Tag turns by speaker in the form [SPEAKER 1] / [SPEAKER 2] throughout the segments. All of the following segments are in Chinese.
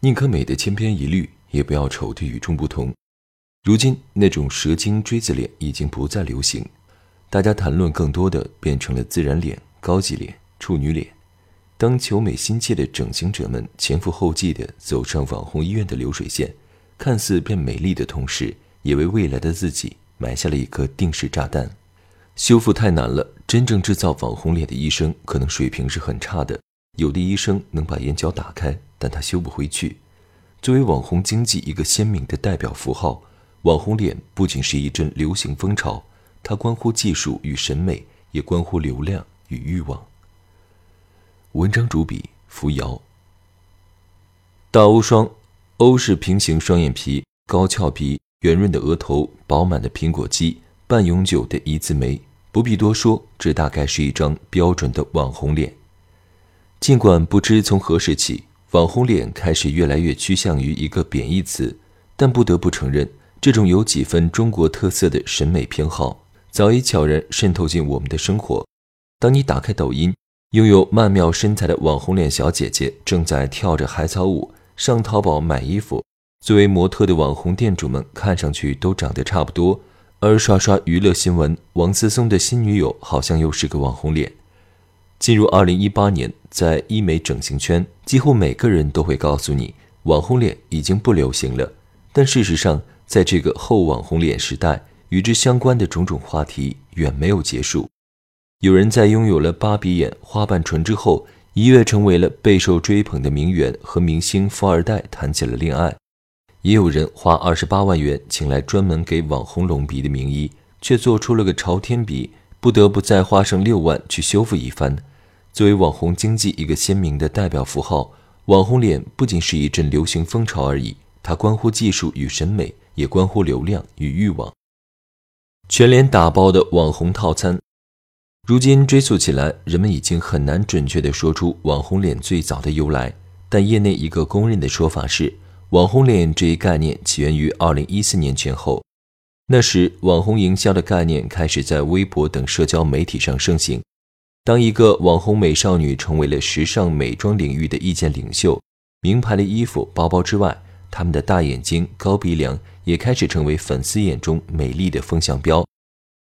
[SPEAKER 1] 宁可美的千篇一律，也不要丑的与众不同。如今，那种蛇精锥子脸已经不再流行，大家谈论更多的变成了自然脸、高级脸、处女脸。当求美心切的整形者们前赴后继地走上网红医院的流水线，看似变美丽的同时，也为未来的自己埋下了一颗定时炸弹。修复太难了，真正制造网红脸的医生可能水平是很差的。有的医生能把眼角打开，但他修不回去。作为网红经济一个鲜明的代表符号，网红脸不仅是一阵流行风潮，它关乎技术与审美，也关乎流量与欲望。文章主笔：扶摇。大欧双，欧式平行双眼皮、高翘鼻、圆润的额头、饱满的苹果肌、半永久的一字眉。不必多说，这大概是一张标准的网红脸。尽管不知从何时起，网红脸开始越来越趋向于一个贬义词，但不得不承认，这种有几分中国特色的审美偏好早已悄然渗透进我们的生活。当你打开抖音，拥有曼妙身材的网红脸小姐姐正在跳着海草舞；上淘宝买衣服，作为模特的网红店主们看上去都长得差不多。而刷刷娱乐新闻，王思聪的新女友好像又是个网红脸。进入二零一八年，在医美整形圈，几乎每个人都会告诉你，网红脸已经不流行了。但事实上，在这个后网红脸时代，与之相关的种种话题远没有结束。有人在拥有了芭比眼、花瓣唇之后，一跃成为了备受追捧的名媛和明星富二代，谈起了恋爱；也有人花二十八万元请来专门给网红隆鼻的名医，却做出了个朝天鼻，不得不再花上六万去修复一番。作为网红经济一个鲜明的代表符号，网红脸不仅是一阵流行风潮而已，它关乎技术与审美，也关乎流量与欲望。全脸打包的网红套餐，如今追溯起来，人们已经很难准确地说出网红脸最早的由来。但业内一个公认的说法是，网红脸这一概念起源于二零一四年前后，那时网红营销的概念开始在微博等社交媒体上盛行。当一个网红美少女成为了时尚美妆领域的意见领袖，名牌的衣服、包包之外，她们的大眼睛、高鼻梁也开始成为粉丝眼中美丽的风向标。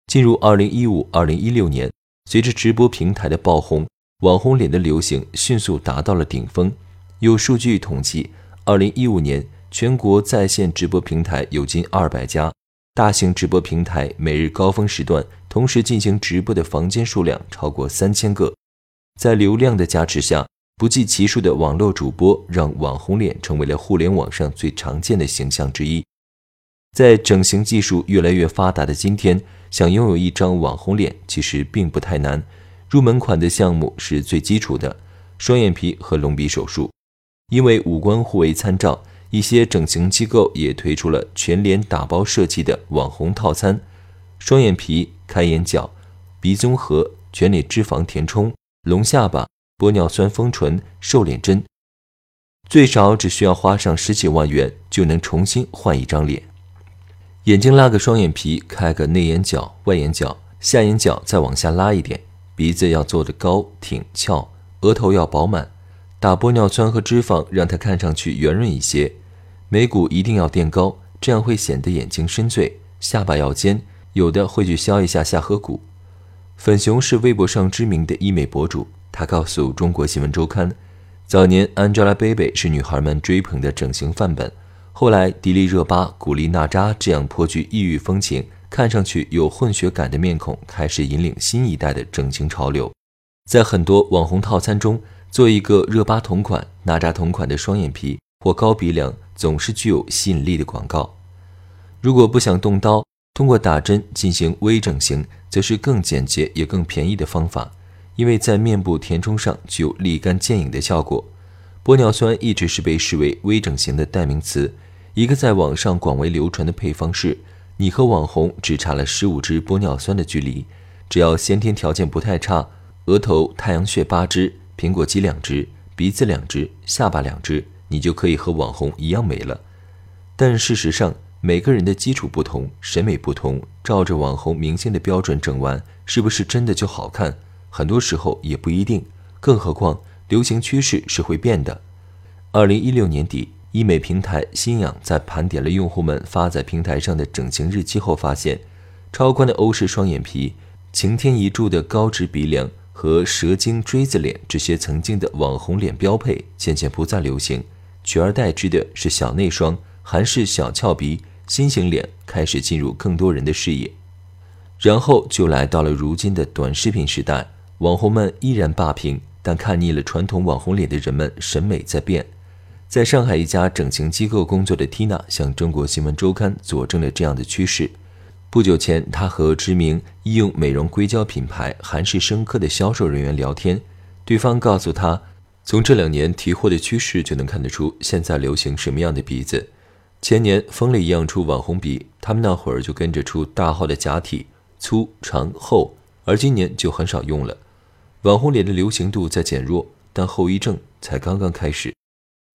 [SPEAKER 1] 进入二零一五、二零一六年，随着直播平台的爆红，网红脸的流行迅速达到了顶峰。有数据统计，二零一五年全国在线直播平台有近二百家。大型直播平台每日高峰时段，同时进行直播的房间数量超过三千个。在流量的加持下，不计其数的网络主播让网红脸成为了互联网上最常见的形象之一。在整形技术越来越发达的今天，想拥有一张网红脸其实并不太难。入门款的项目是最基础的双眼皮和隆鼻手术，因为五官互为参照。一些整形机构也推出了全脸打包设计的网红套餐：双眼皮、开眼角、鼻综合、全脸脂肪填充、隆下巴、玻尿酸丰唇、瘦脸针，最少只需要花上十几万元就能重新换一张脸。眼睛拉个双眼皮，开个内眼角、外眼角，下眼角再往下拉一点，鼻子要做的高挺翘，额头要饱满，打玻尿酸和脂肪让它看上去圆润一些。眉骨一定要垫高，这样会显得眼睛深邃；下巴要尖，有的会去削一下下颌骨。粉熊是微博上知名的医美博主，他告诉中国新闻周刊，早年 Angelababy 是女孩们追捧的整形范本，后来迪丽热巴、古力娜扎这样颇具异域风情、看上去有混血感的面孔开始引领新一代的整形潮流。在很多网红套餐中，做一个热巴同款、娜扎同款的双眼皮或高鼻梁。总是具有吸引力的广告。如果不想动刀，通过打针进行微整形，则是更简洁也更便宜的方法。因为在面部填充上具有立竿见影的效果，玻尿酸一直是被视为微整形的代名词。一个在网上广为流传的配方是：你和网红只差了十五支玻尿酸的距离，只要先天条件不太差，额头太阳穴八支，苹果肌两支，鼻子两支，下巴两支，你就可以和网红一样美了。但事实上，每个人的基础不同，审美不同，照着网红明星的标准整完，是不是真的就好看？很多时候也不一定。更何况，流行趋势是会变的。二零一六年底，医美平台新氧在盘点了用户们发在平台上的整形日期后，发现，超宽的欧式双眼皮、擎天一柱的高直鼻梁和蛇精锥子脸这些曾经的网红脸标配，渐渐不再流行，取而代之的是小内双、韩式小翘鼻。心型脸开始进入更多人的视野，然后就来到了如今的短视频时代。网红们依然霸屏，但看腻了传统网红脸的人们审美在变。在上海一家整形机构工作的 Tina 向中国新闻周刊佐证了这样的趋势。不久前，她和知名医用美容硅胶品牌韩式生科的销售人员聊天，对方告诉她，从这两年提货的趋势就能看得出现在流行什么样的鼻子。前年疯了一样出网红鼻，他们那会儿就跟着出大号的假体，粗长厚，而今年就很少用了。网红脸的流行度在减弱，但后遗症才刚刚开始。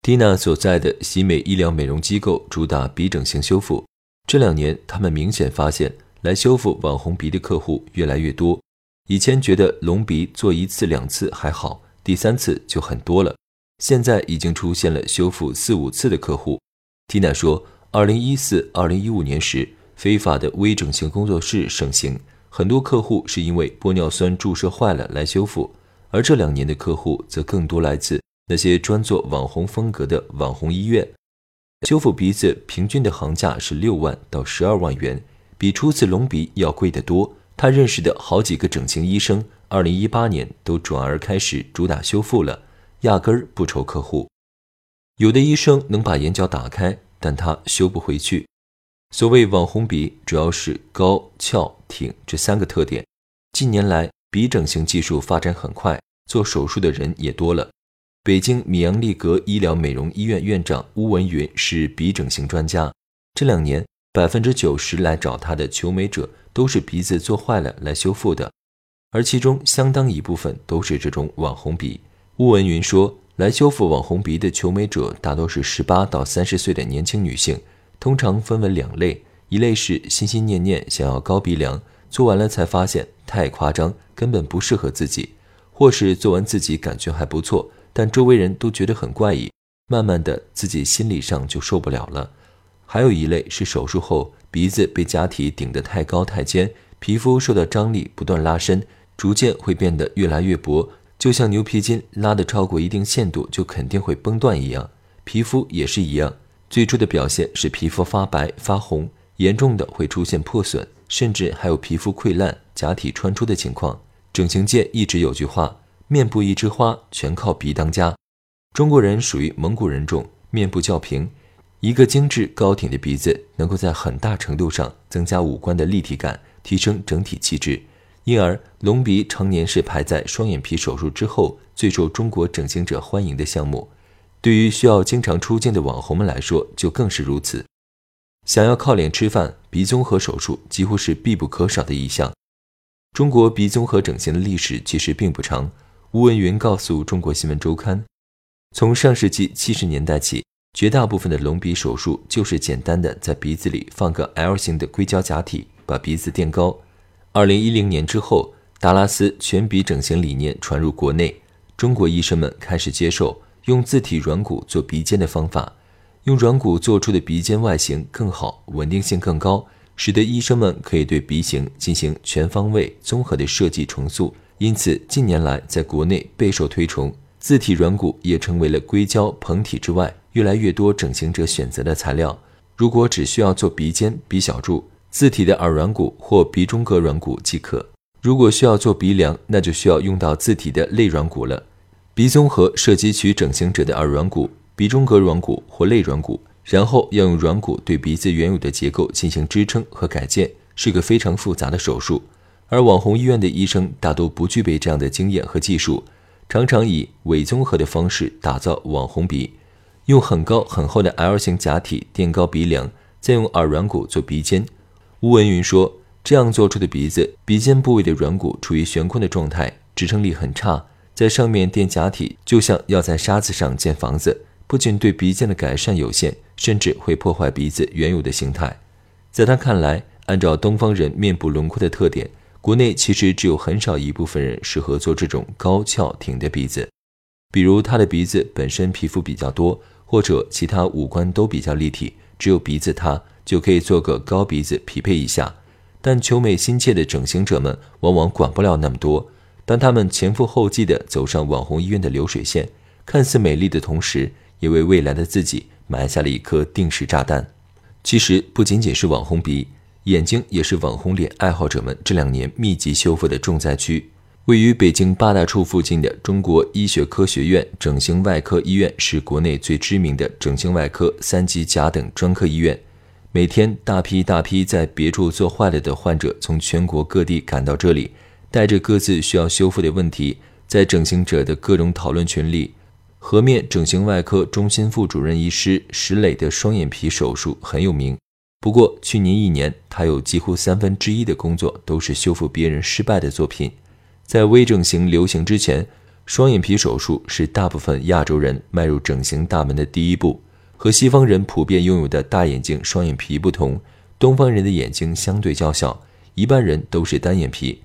[SPEAKER 1] 蒂娜所在的喜美医疗美容机构主打鼻整形修复，这两年他们明显发现来修复网红鼻的客户越来越多。以前觉得隆鼻做一次两次还好，第三次就很多了，现在已经出现了修复四五次的客户。缇娜说：“二零一四、二零一五年时，非法的微整形工作室盛行，很多客户是因为玻尿酸注射坏了来修复；而这两年的客户则更多来自那些专做网红风格的网红医院。修复鼻子平均的行价是六万到十二万元，比初次隆鼻要贵得多。他认识的好几个整形医生，二零一八年都转而开始主打修复了，压根儿不愁客户。”有的医生能把眼角打开，但他修不回去。所谓网红鼻，主要是高、翘、挺这三个特点。近年来，鼻整形技术发展很快，做手术的人也多了。北京米扬利格医疗美容医院院长邬文云是鼻整形专家。这两年，百分之九十来找他的求美者都是鼻子做坏了来修复的，而其中相当一部分都是这种网红鼻。邬文云说。来修复网红鼻的求美者大多是十八到三十岁的年轻女性，通常分为两类：一类是心心念念想要高鼻梁，做完了才发现太夸张，根本不适合自己；或是做完自己感觉还不错，但周围人都觉得很怪异，慢慢的自己心理上就受不了了。还有一类是手术后鼻子被假体顶得太高太尖，皮肤受到张力不断拉伸，逐渐会变得越来越薄。就像牛皮筋拉得超过一定限度，就肯定会崩断一样，皮肤也是一样。最初的表现是皮肤发白发红，严重的会出现破损，甚至还有皮肤溃烂、假体穿出的情况。整形界一直有句话：“面部一枝花，全靠鼻当家。”中国人属于蒙古人种，面部较平，一个精致高挺的鼻子能够在很大程度上增加五官的立体感，提升整体气质。因而，隆鼻常年是排在双眼皮手术之后最受中国整形者欢迎的项目。对于需要经常出镜的网红们来说，就更是如此。想要靠脸吃饭，鼻综合手术几乎是必不可少的一项。中国鼻综合整形的历史其实并不长。吴文云告诉中国新闻周刊，从上世纪七十年代起，绝大部分的隆鼻手术就是简单的在鼻子里放个 L 型的硅胶假体，把鼻子垫高。二零一零年之后，达拉斯全鼻整形理念传入国内，中国医生们开始接受用自体软骨做鼻尖的方法，用软骨做出的鼻尖外形更好，稳定性更高，使得医生们可以对鼻型进行全方位、综合的设计重塑。因此，近年来在国内备受推崇，自体软骨也成为了硅胶膨体之外越来越多整形者选择的材料。如果只需要做鼻尖、鼻小柱，自体的耳软骨或鼻中隔软骨即可。如果需要做鼻梁，那就需要用到自体的肋软骨了。鼻综合涉及取整形者的耳软骨、鼻中隔软骨或肋软骨，然后要用软骨对鼻子原有的结构进行支撑和改建，是个非常复杂的手术。而网红医院的医生大多不具备这样的经验和技术，常常以伪综合的方式打造网红鼻，用很高很厚的 L 型假体垫高鼻梁，再用耳软骨做鼻尖。吴文云说，这样做出的鼻子，鼻尖部位的软骨处于悬空的状态，支撑力很差，在上面垫假体，就像要在沙子上建房子，不仅对鼻尖的改善有限，甚至会破坏鼻子原有的形态。在他看来，按照东方人面部轮廓的特点。国内其实只有很少一部分人适合做这种高翘挺的鼻子，比如他的鼻子本身皮肤比较多，或者其他五官都比较立体，只有鼻子塌就可以做个高鼻子匹配一下。但求美心切的整形者们往往管不了那么多，当他们前赴后继地走上网红医院的流水线，看似美丽的同时，也为未来的自己埋下了一颗定时炸弹。其实不仅仅是网红鼻。眼睛也是网红脸爱好者们这两年密集修复的重灾区。位于北京八大处附近的中国医学科学院整形外科医院是国内最知名的整形外科三级甲等专科医院。每天大批大批在别处做坏了的患者从全国各地赶到这里，带着各自需要修复的问题，在整形者的各种讨论群里，颌面整形外科中心副主任医师石磊的双眼皮手术很有名。不过，去年一年，他有几乎三分之一的工作都是修复别人失败的作品。在微整形流行之前，双眼皮手术是大部分亚洲人迈入整形大门的第一步。和西方人普遍拥有的大眼睛双眼皮不同，东方人的眼睛相对较小，一般人都是单眼皮。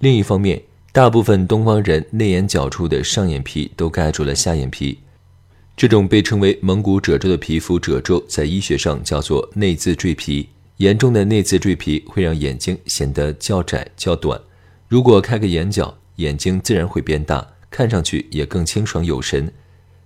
[SPEAKER 1] 另一方面，大部分东方人内眼角处的上眼皮都盖住了下眼皮。这种被称为蒙古褶皱的皮肤褶皱，在医学上叫做内眦赘皮。严重的内眦赘皮会让眼睛显得较窄较短。如果开个眼角，眼睛自然会变大，看上去也更清爽有神。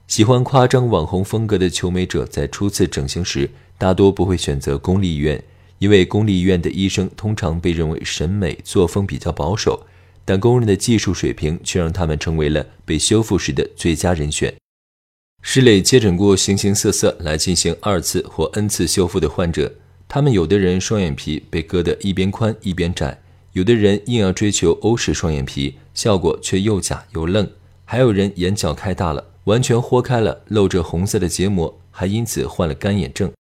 [SPEAKER 1] 喜欢夸张网红风格的求美者，在初次整形时，大多不会选择公立医院，因为公立医院的医生通常被认为审美作风比较保守，但工人的技术水平却让他们成为了被修复时的最佳人选。石磊接诊过形形色色来进行二次或 n 次修复的患者，他们有的人双眼皮被割得一边宽一边窄，有的人硬要追求欧式双眼皮，效果却又假又愣，还有人眼角开大了，完全豁开了，露着红色的结膜，还因此患了干眼症。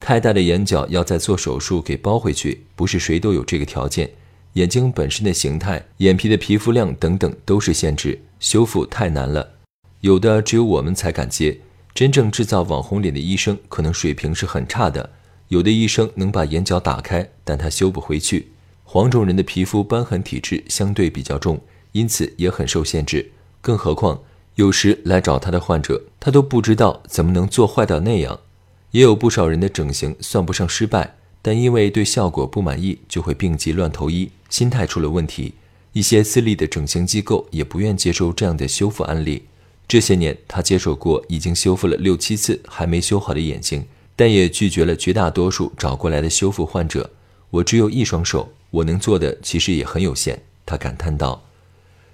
[SPEAKER 1] 开大的眼角要再做手术给包回去，不是谁都有这个条件，眼睛本身的形态、眼皮的皮肤量等等都是限制，修复太难了。有的只有我们才敢接，真正制造网红脸的医生可能水平是很差的。有的医生能把眼角打开，但他修不回去。黄种人的皮肤瘢痕体质相对比较重，因此也很受限制。更何况有时来找他的患者，他都不知道怎么能做坏到那样。也有不少人的整形算不上失败，但因为对效果不满意，就会病急乱投医，心态出了问题。一些私立的整形机构也不愿接受这样的修复案例。这些年，他接手过已经修复了六七次还没修好的眼睛，但也拒绝了绝大多数找过来的修复患者。我只有一双手，我能做的其实也很有限。他感叹道。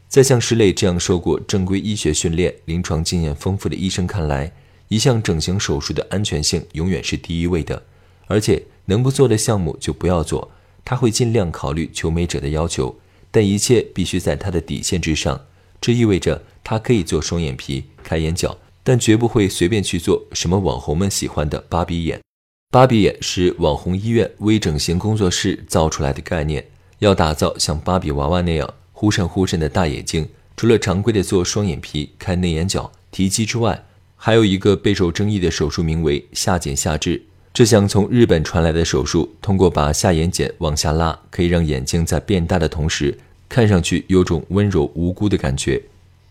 [SPEAKER 1] 在像石磊这样受过正规医学训练、临床经验丰富的医生看来，一项整形手术的安全性永远是第一位的，而且能不做的项目就不要做。他会尽量考虑求美者的要求，但一切必须在他的底线之上。这意味着。他可以做双眼皮、开眼角，但绝不会随便去做什么网红们喜欢的芭比眼。芭比眼是网红医院微整形工作室造出来的概念，要打造像芭比娃娃那样忽闪忽闪的大眼睛。除了常规的做双眼皮、开内眼角、提肌之外，还有一个备受争议的手术，名为下睑下至。这项从日本传来的手术，通过把下眼睑往下拉，可以让眼睛在变大的同时，看上去有种温柔无辜的感觉。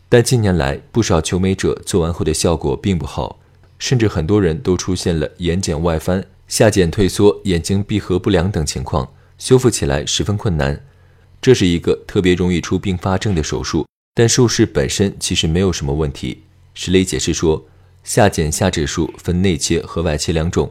[SPEAKER 1] 但近年来，不少求美者做完后的效果并不好，甚至很多人都出现了眼睑外翻、下睑退缩、眼睛闭合不良等情况，修复起来十分困难。这是一个特别容易出并发症的手术，但术式本身其实没有什么问题。石磊解释说，下睑下至术分内切和外切两种，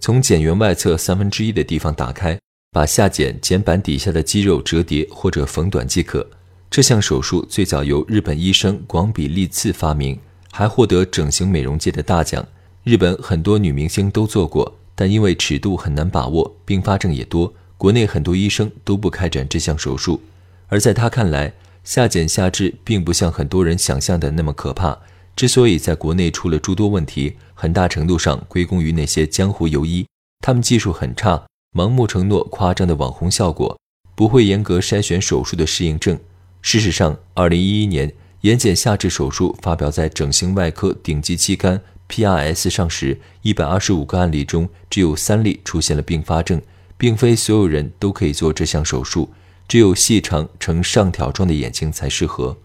[SPEAKER 1] 从睑缘外侧三分之一的地方打开，把下睑睑板底下的肌肉折叠或者缝短即可。这项手术最早由日本医生广比利次发明，还获得整形美容界的大奖。日本很多女明星都做过，但因为尺度很难把握，并发症也多，国内很多医生都不开展这项手术。而在他看来，下睑下至并不像很多人想象的那么可怕。之所以在国内出了诸多问题，很大程度上归功于那些江湖游医，他们技术很差，盲目承诺夸张的网红效果，不会严格筛选手术的适应症。事实上，二零一一年眼睑下至手术发表在整形外科顶级期刊 PRS 上时，一百二十五个案例中只有三例出现了并发症，并非所有人都可以做这项手术，只有细长呈上挑状的眼睛才适合。